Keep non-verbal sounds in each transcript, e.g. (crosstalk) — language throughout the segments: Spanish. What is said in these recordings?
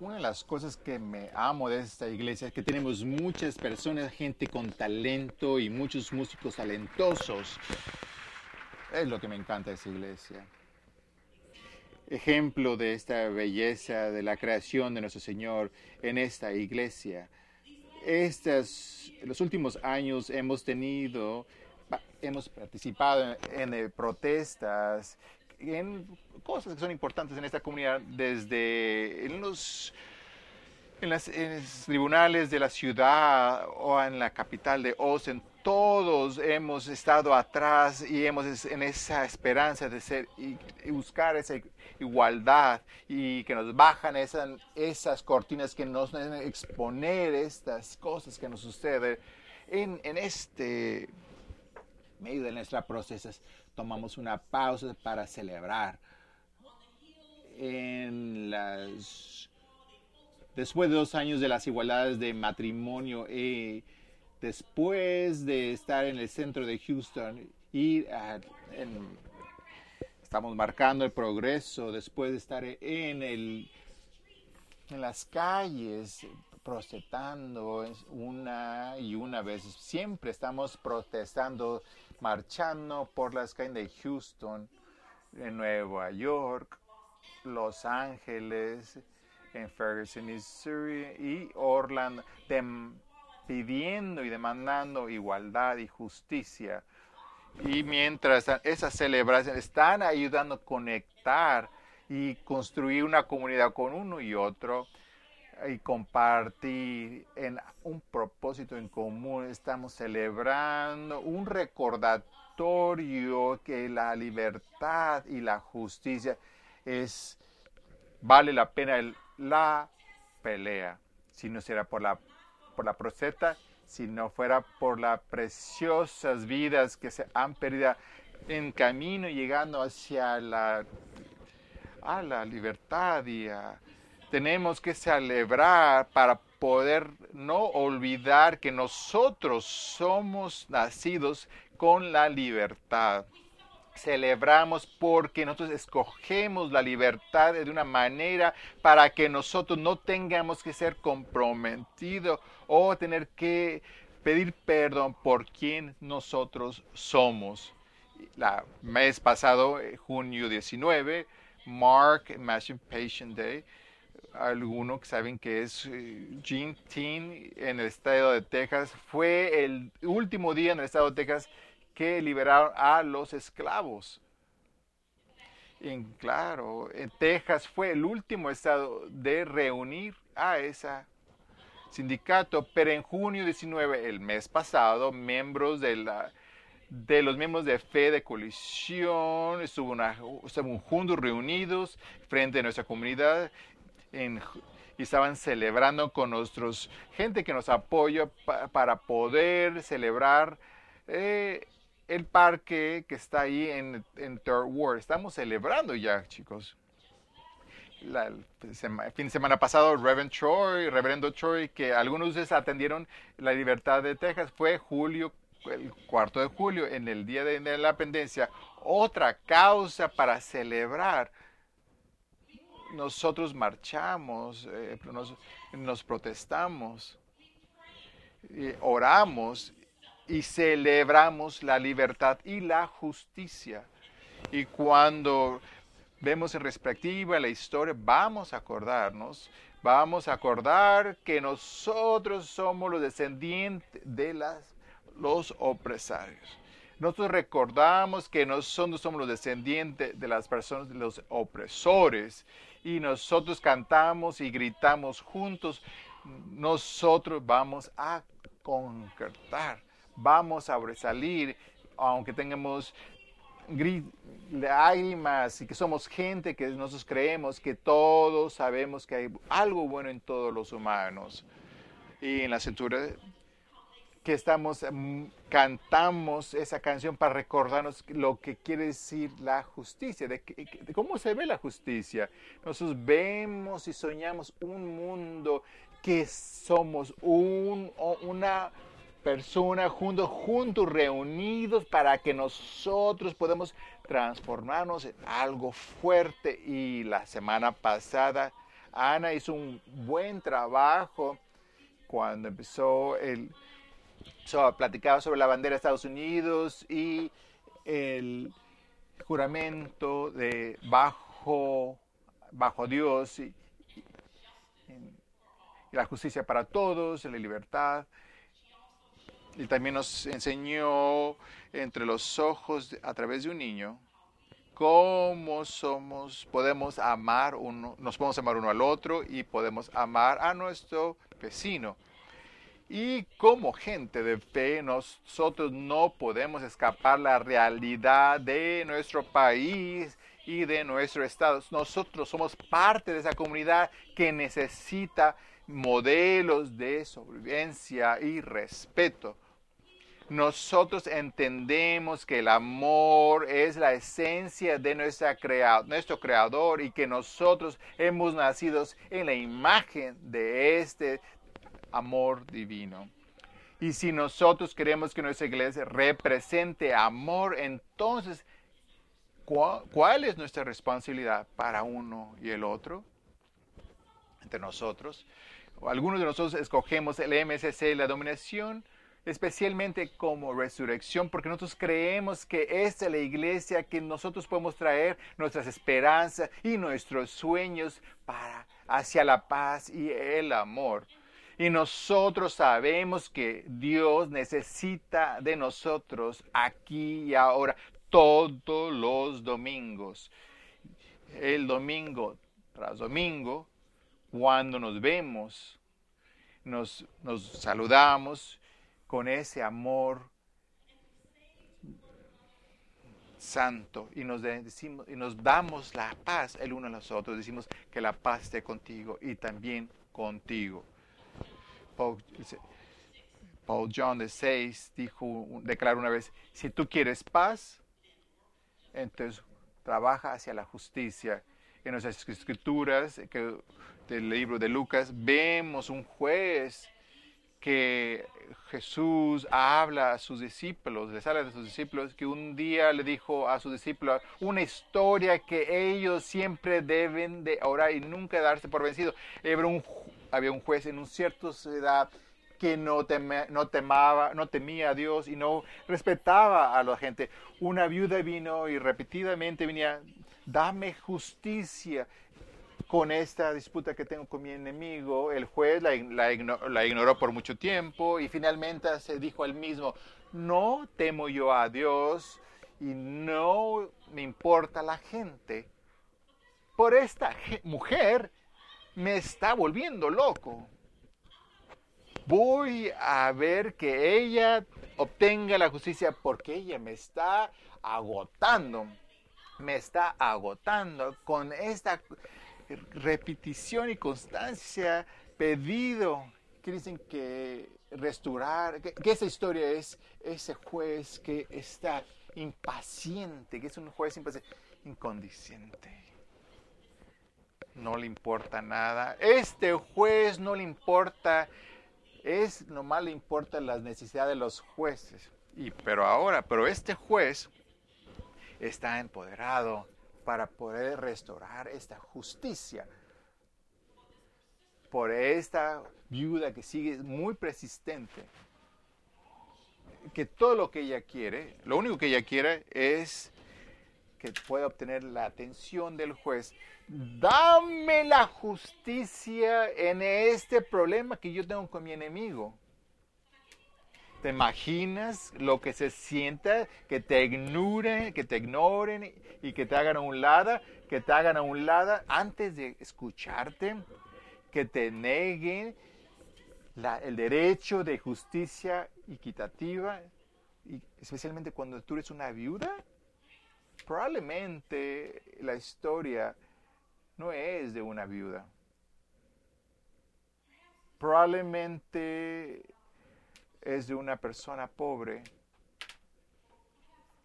una de las cosas que me amo de esta iglesia es que tenemos muchas personas, gente con talento y muchos músicos talentosos. Es lo que me encanta de esta iglesia. Ejemplo de esta belleza de la creación de nuestro Señor en esta iglesia. Estas, los últimos años hemos tenido, hemos participado en, en protestas en cosas que son importantes en esta comunidad, desde en los, tribunales de la ciudad o en la capital de Austin, todos hemos estado atrás y hemos en esa esperanza de ser y, buscar esa igualdad y que nos bajan esas, esas cortinas que nos exponer estas cosas que nos suceden en, en este medio de nuestras procesas tomamos una pausa para celebrar. En las, después de dos años de las igualdades de matrimonio, y después de estar en el centro de Houston y estamos marcando el progreso después de estar en el en las calles protestando una y una vez siempre estamos protestando marchando por las calles de Houston, en Nueva York, Los Ángeles, en Ferguson, Missouri y Orlando, pidiendo y demandando igualdad y justicia. Y mientras esas celebraciones están ayudando a conectar y construir una comunidad con uno y otro, y compartir en un propósito en común. Estamos celebrando un recordatorio que la libertad y la justicia es vale la pena la pelea. Si no será por la por la proceta, si no fuera por las preciosas vidas que se han perdido en camino llegando hacia la a la libertad y a tenemos que celebrar para poder no olvidar que nosotros somos nacidos con la libertad. Celebramos porque nosotros escogemos la libertad de una manera para que nosotros no tengamos que ser comprometidos o tener que pedir perdón por quien nosotros somos. La mes pasado, eh, junio 19, Mark Emancipation Day, algunos que saben que es Gene eh, Teen en el estado de Texas. Fue el último día en el estado de Texas que liberaron a los esclavos. Y claro, en Texas fue el último estado de reunir a ese sindicato, pero en junio 19, el mes pasado, miembros de la de los miembros de fe de colisión, estuvo, una, juntos reunidos frente a nuestra comunidad y estaban celebrando con nuestros gente que nos apoya para poder celebrar eh, el parque que está ahí en, Third Ward. Estamos celebrando ya, chicos. el fin de semana pasado, Reverend Troy, Reverendo Troy, que algunos de ustedes atendieron la libertad de Texas, fue julio, el cuarto de julio, en el día de, la pendencia, otra causa para celebrar nosotros marchamos, eh, nos, protestamos, oramos y celebramos la libertad y la justicia. Y cuando vemos en perspectiva la historia, vamos a acordarnos, vamos a acordar que nosotros somos los descendientes de las, los opresarios. Nosotros recordamos que nosotros somos los descendientes de las personas, de los opresores, y nosotros cantamos y gritamos juntos, nosotros vamos a concretar, vamos a sobresalir, aunque tengamos lágrimas y que somos gente que nosotros creemos que todos sabemos que hay algo bueno en todos los humanos. Y en la cintura que estamos, mm, cantamos esa canción para recordarnos lo que quiere decir la justicia, de, cómo se ve la justicia. Nosotros vemos y soñamos un mundo que somos un, una persona juntos, juntos, reunidos para que nosotros podamos transformarnos en algo fuerte. Y la semana pasada Ana hizo un buen trabajo cuando empezó el platicaba sobre la bandera de Estados Unidos y el juramento de bajo bajo Dios y, la justicia para todos, la libertad. Y también nos enseñó entre los ojos a través de un niño cómo somos, podemos amar uno, nos podemos amar uno al otro y podemos amar a nuestro vecino. Y como gente de fe, nosotros no podemos escapar la realidad de nuestro país y de nuestro estado. Nosotros somos parte de esa comunidad que necesita modelos de sobrevivencia y respeto. Nosotros entendemos que el amor es la esencia de nuestra nuestro creador y que nosotros hemos nacido en la imagen de este amor divino. Y si nosotros queremos que nuestra iglesia represente amor, entonces, ¿cuál, es nuestra responsabilidad para uno y el otro? Entre nosotros. Algunos de nosotros escogemos el MSC, la dominación, especialmente como resurrección, porque nosotros creemos que esta es la iglesia que nosotros podemos traer nuestras esperanzas y nuestros sueños para hacia la paz y el amor. Y nosotros sabemos que Dios necesita de nosotros aquí y ahora, todos los domingos. El domingo tras domingo, cuando nos vemos, nos, nos saludamos con ese amor santo y nos, decimos, y nos damos la paz el uno a los otros. Decimos que la paz esté contigo y también contigo. Paul, John de 6 dijo, declaró una vez, si tú quieres paz, entonces trabaja hacia la justicia. En nuestras escrituras que, del libro de Lucas vemos un juez que Jesús habla a sus discípulos, les habla de sus discípulos, que un día le dijo a sus discípulos una historia que ellos siempre deben de orar y nunca darse por vencido. Era un había un juez en un cierto ciudad que no, temaba, no temía a Dios y no respetaba a la gente. Una viuda vino y repetidamente venía, dame justicia con esta disputa que tengo con mi enemigo. El juez la, la ignoró por mucho tiempo y finalmente se dijo al mismo, no temo yo a Dios y no me importa la gente. Por esta mujer me está volviendo loco. Voy a ver que ella obtenga la justicia porque ella me está agotando. Me está agotando con esta repetición y constancia pedido que dicen que restaurar, que, esa historia es ese juez que está impaciente, que es un juez impaciente, incondiciente no le importa nada. Este juez no le importa, es nomás le importa las necesidades de los jueces. Y, pero ahora, pero este juez está empoderado para poder restaurar esta justicia. Por esta viuda que sigue muy persistente, que todo lo que ella quiere, lo único que ella quiere es que pueda obtener la atención del juez. Dame la justicia en este problema que yo tengo con mi enemigo. ¿Te imaginas lo que se sienta que te ignoren, que te ignoren y que te hagan a un lado, que te hagan a un lado antes de escucharte, que te neguen el derecho de justicia equitativa, especialmente cuando tú eres una viuda? probablemente la historia no es de una viuda. Probablemente es de una persona pobre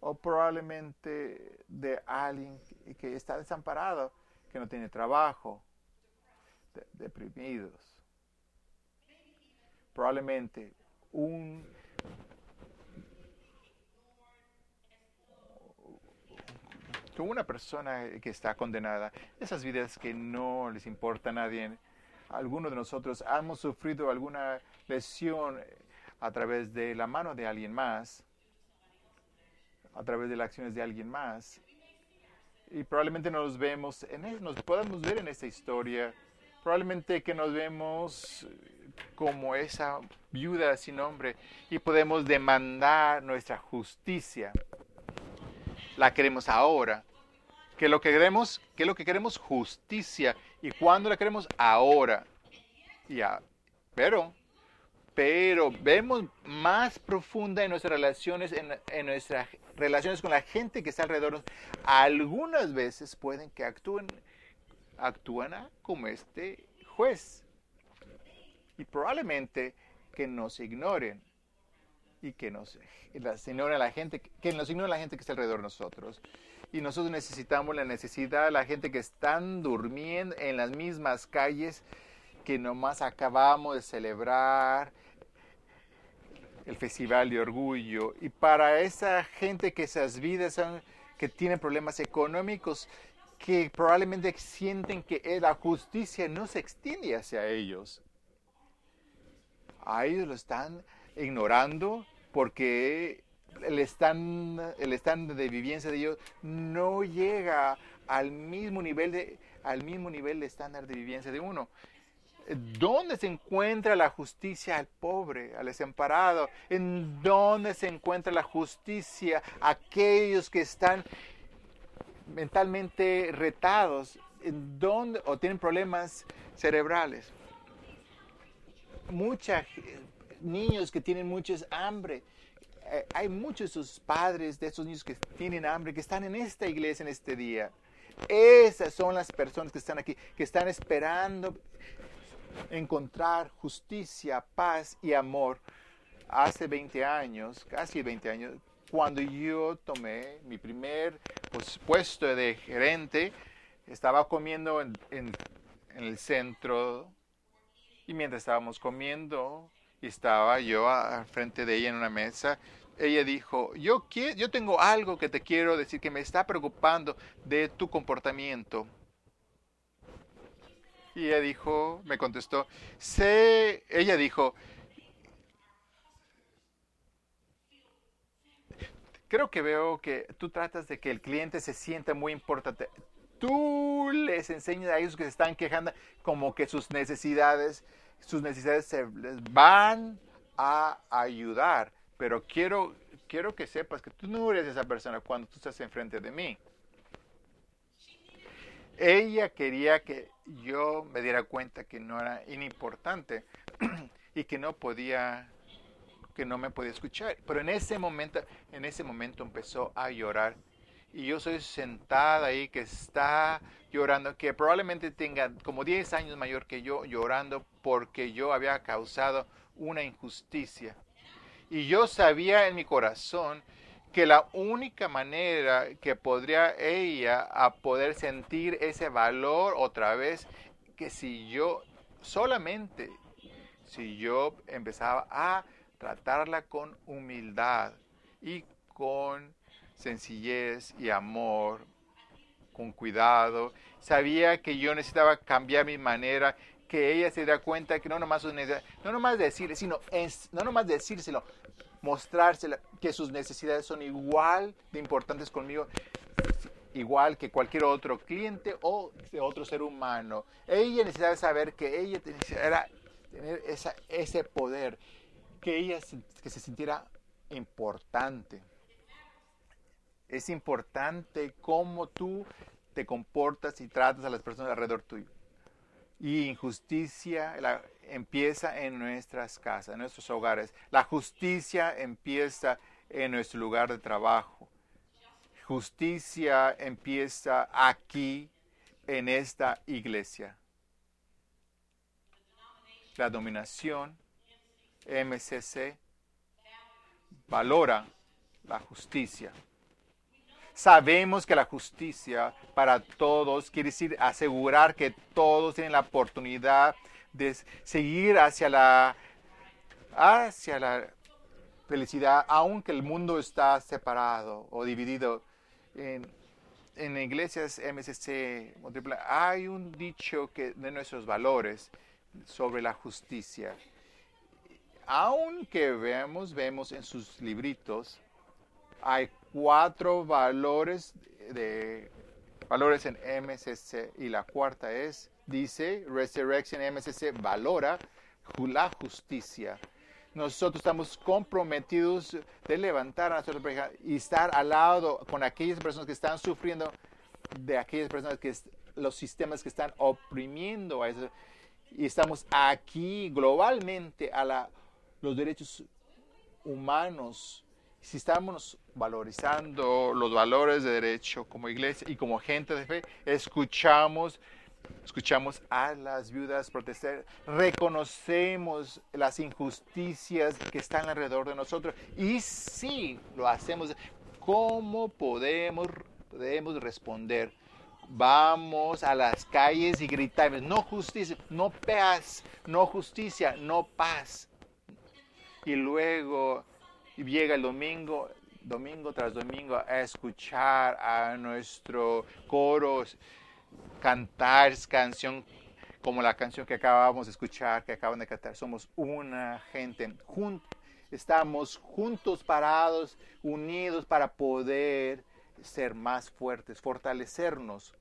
o probablemente de alguien que está desamparado, que no tiene trabajo, deprimidos. Probablemente un como una persona que está condenada, esas vidas que no les importa a nadie. Algunos de nosotros hemos sufrido alguna lesión a través de la mano de alguien más, a través de las acciones de alguien más. Y probablemente nos vemos, en, nos podemos ver en esta historia, probablemente que nos vemos como esa viuda sin nombre y podemos demandar nuestra justicia. La queremos ahora. ¿Qué lo que queremos? ¿Qué es lo que queremos? Justicia. ¿Y cuándo la queremos? Ahora. Ya. Pero, pero vemos más profunda en nuestras relaciones, en, en nuestras relaciones con la gente que está alrededor. Algunas veces pueden que actúen, actúan como este juez y probablemente que nos ignoren y que nos ignoren la gente, que nos ignore la gente que está alrededor de nosotros. Y nosotros necesitamos la necesidad de la gente que están durmiendo en las mismas calles que nomás acabamos de celebrar el Festival de Orgullo. Y para esa gente que esas vidas son, que tienen problemas económicos, que probablemente sienten que la justicia no se extiende hacia ellos a ellos lo están ignorando porque el estándar, el de vivencia de ellos no llega al mismo nivel de al mismo nivel de estándar de vivencia de uno. ¿Dónde se encuentra la justicia al pobre, al desamparado? ¿En dónde se encuentra la justicia a aquellos que están mentalmente retados? ¿En dónde o tienen problemas cerebrales? muchos niños que tienen mucha hambre. Eh, hay muchos de sus padres, de esos niños que tienen hambre, que están en esta iglesia en este día. Esas son las personas que están aquí, que están esperando encontrar justicia, paz y amor. Hace 20 años, casi 20 años, cuando yo tomé mi primer pues, puesto de gerente, estaba comiendo en, en el centro y mientras estábamos comiendo estaba yo al frente de ella en una mesa, ella dijo, yo, quiero, yo tengo algo que te quiero decir que me está preocupando de tu comportamiento. Y ella dijo, me contestó, sé, ella dijo, creo que veo que tú tratas de que el cliente se sienta muy importante tú les enseñas a ellos que se están quejando como que sus necesidades, sus necesidades se les van a ayudar. Pero quiero, quiero que sepas que tú no eres esa persona cuando tú estás enfrente de mí. Ella quería que yo me diera cuenta que no era inimportante (clears throat) y que no podía que no me podía escuchar. Pero en ese momento, en ese momento empezó a llorar y yo soy sentada ahí que está llorando, que probablemente tenga como 10 años mayor que yo llorando porque yo había causado una injusticia. Y yo sabía en mi corazón que la única manera que podría ella a poder sentir ese valor otra vez, que si yo solamente, si yo empezaba a tratarla con humildad y con sencillez y amor, con cuidado. Sabía que yo necesitaba cambiar mi manera, que ella se diera cuenta que no nomás, no nomás decirle, sino no nomás decírselo, mostrársela que sus necesidades son igual de importantes conmigo, igual que cualquier otro cliente o otro ser humano. Ella necesitaba saber que ella era tener ese poder, que ella que se sintiera importante. Es importante cómo tú te comportas y tratas a las personas alrededor tuyo. Y injusticia empieza en nuestras casas, en nuestros hogares. La justicia empieza en nuestro lugar de trabajo. Justicia empieza aquí, en esta iglesia. La dominación, MCC, valora la justicia. Sabemos que la justicia para todos quiere decir asegurar que todos tienen la oportunidad de seguir hacia la, hacia la felicidad, aunque el mundo está separado o dividido en en iglesias MCC hay un dicho que de nuestros valores sobre la justicia. Aunque vemos, vemos en sus libritos, hay cuatro valores de valores en MCC y la cuarta es, dice, Resurrection MCC valora la justicia. Nosotros estamos comprometidos de levantar a nuestra pareja y estar al lado con aquellas personas que están sufriendo, de aquellas personas que los sistemas que están oprimiendo a eso. Y estamos aquí globalmente a la, los derechos humanos. Si estamos valorizando los valores de derecho como iglesia y como gente de fe, escuchamos Escuchamos a las viudas protestar, reconocemos las injusticias que están alrededor de nosotros y si lo hacemos, ¿cómo podemos, podemos responder? Vamos a las calles y gritamos, no justicia, no paz, no justicia, no paz. Y luego llega el domingo, domingo tras domingo, a escuchar a nuestro coro cantar canción como la canción que acabamos de escuchar, que acaban de cantar. Somos una gente. estamos juntos, parados, unidos para poder ser más fuertes, fortalecernos.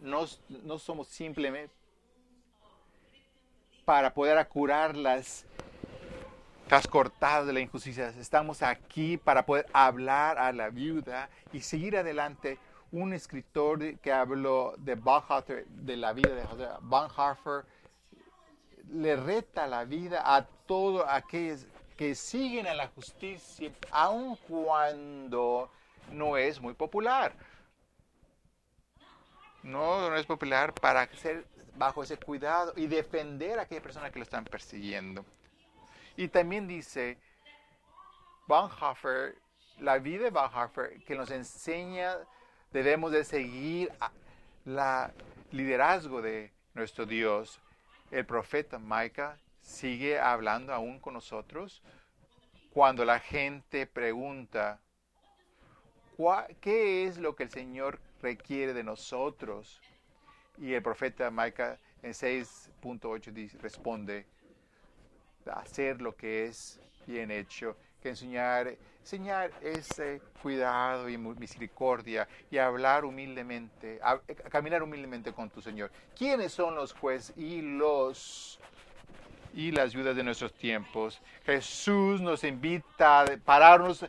no, no somos simplemente para poder curar las estás cortado de la injusticia. Estamos aquí para poder hablar a la viuda y seguir adelante. Un escritor que habló de Bonhoeffer, de la vida de José Bonhoeffer, le reta la vida a todos aquellos que siguen a la justicia, aun cuando no es muy popular. No, no es popular para ser bajo ese cuidado y defender a aquella persona que lo están persiguiendo. Y también dice Bonhoeffer, la vida de Bonhoeffer, que nos enseña, debemos de seguir la liderazgo de nuestro Dios. El profeta Micah sigue hablando aún con nosotros cuando la gente pregunta, ¿qué es lo que el Señor requiere de nosotros? Y el profeta Micah en 6.8 responde, hacer lo que es bien hecho, que enseñar, enseñar ese cuidado y misericordia y hablar humildemente, caminar humildemente con tu Señor. ¿Quiénes son los jueces y los y las viudas de nuestros tiempos? Jesús nos invita a pararnos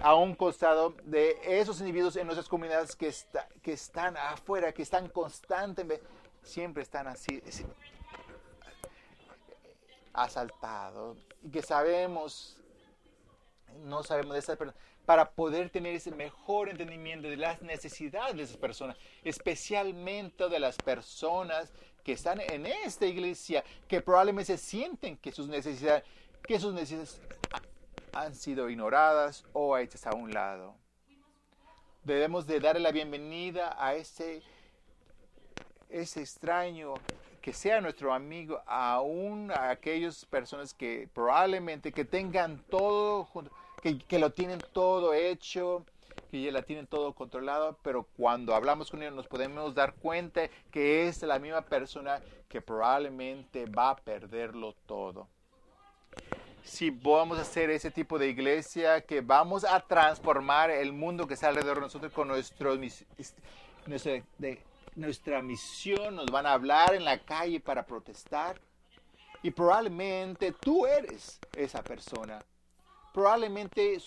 a un costado de esos individuos en nuestras comunidades que, que están afuera, que están constantemente, siempre están así, asaltado y que sabemos, no sabemos de esas personas, para poder tener ese mejor entendimiento de las necesidades de esas personas, especialmente de las personas que están en esta iglesia, que probablemente sienten que sus necesidades, que sus necesidades han sido ignoradas o hechas a un lado. Debemos de darle la bienvenida a ese, ese extraño que sea nuestro amigo, aún a aquellas personas que probablemente que tengan todo, que, que lo tienen todo hecho, que ya la tienen todo controlado, pero cuando hablamos con ellos nos podemos dar cuenta que es la misma persona que probablemente va a perderlo todo. Si vamos a hacer ese tipo de iglesia, que vamos a transformar el mundo que está alrededor de nosotros con nuestro, nuestra misión, nos van a hablar en la calle para protestar. Y probablemente tú eres esa persona. Probablemente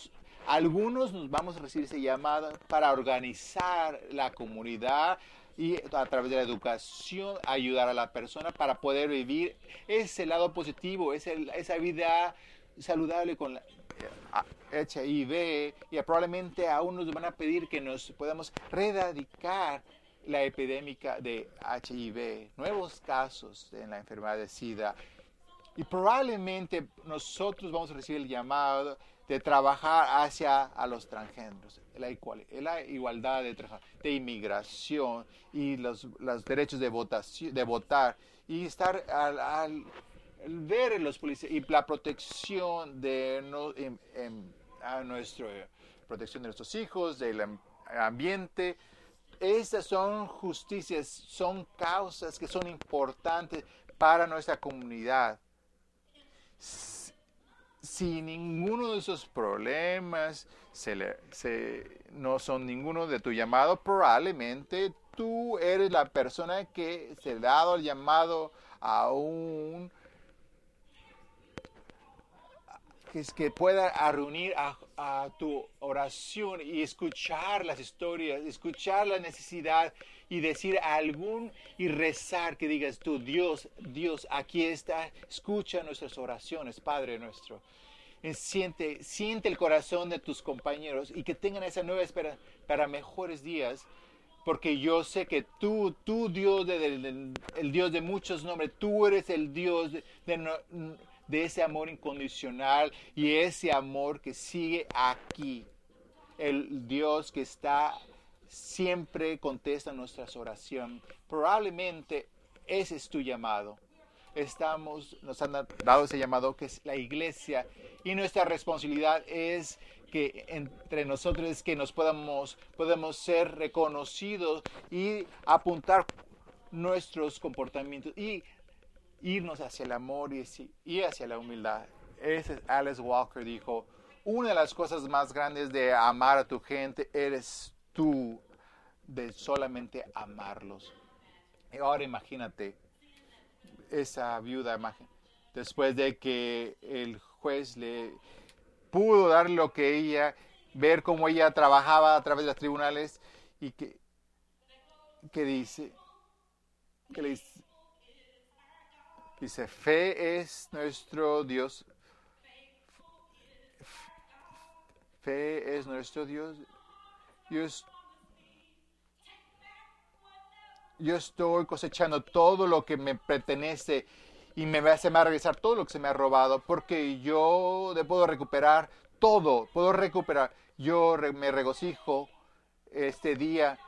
algunos nos vamos a recibir ese llamado para organizar la comunidad y a través de la educación ayudar a la persona para poder vivir ese lado positivo, ese, esa vida saludable con la HIV y probablemente aún nos van a pedir que nos podamos rededicar la epidémica de HIV, nuevos casos en la enfermedad de SIDA. Y probablemente nosotros vamos a recibir el llamado de trabajar hacia a los transgéneros, la, la igualdad de, de inmigración y los, derechos de, votación, de votar y estar al, al ver los policías y la protección de a nuestro protección de nuestros hijos, del am- ambiente. Estas son justicias, son causas que son importantes para nuestra comunidad. Si ninguno de esos problemas se le- no son ninguno de tu llamado, probablemente tú eres la persona que se le ha dado el llamado a un que, es que pueda a reunir a, a tu oración y escuchar las historias, escuchar la necesidad y decir algún y rezar que digas tú, Dios, Dios, aquí está, escucha nuestras oraciones, Padre nuestro. Siente, siente el corazón de tus compañeros y que tengan esa nueva espera para mejores días, porque yo sé que tú, tú Dios, de- el Dios de muchos nombres, tú eres el Dios de, de ese amor incondicional y ese amor que sigue aquí. El Dios que está siempre contesta nuestras oraciones. Probablemente ese es tu llamado. Estamos, nos han dado ese llamado que es la iglesia y nuestra responsabilidad es que entre nosotros es que nos podamos, podemos ser reconocidos y apuntar nuestros comportamientos y irnos hacia el amor y, hacia la humildad. Ese es Alice Walker dijo, una de las cosas más grandes de amar a tu gente eres tú, de solamente amarlos. Y ahora imagínate esa viuda, imagi- después de que el juez le pudo dar lo que ella, ver cómo ella trabajaba a través de los tribunales y que, que dice, que le dice, Dice, fe es nuestro Dios. Fe es nuestro Dios. Yo, es- yo estoy cosechando todo lo que me pertenece y me va, se me va a regresar todo lo que se me ha robado porque yo puedo recuperar todo, puedo recuperar. Yo me regocijo este día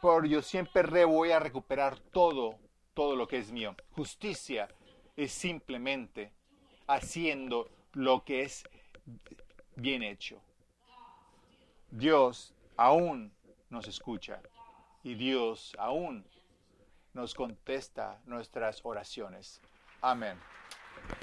por yo siempre re- voy a recuperar todo, todo lo que es mío. Justicia es simplemente haciendo lo que es bien hecho. Dios aún nos escucha y Dios aún nos contesta nuestras oraciones. Amén.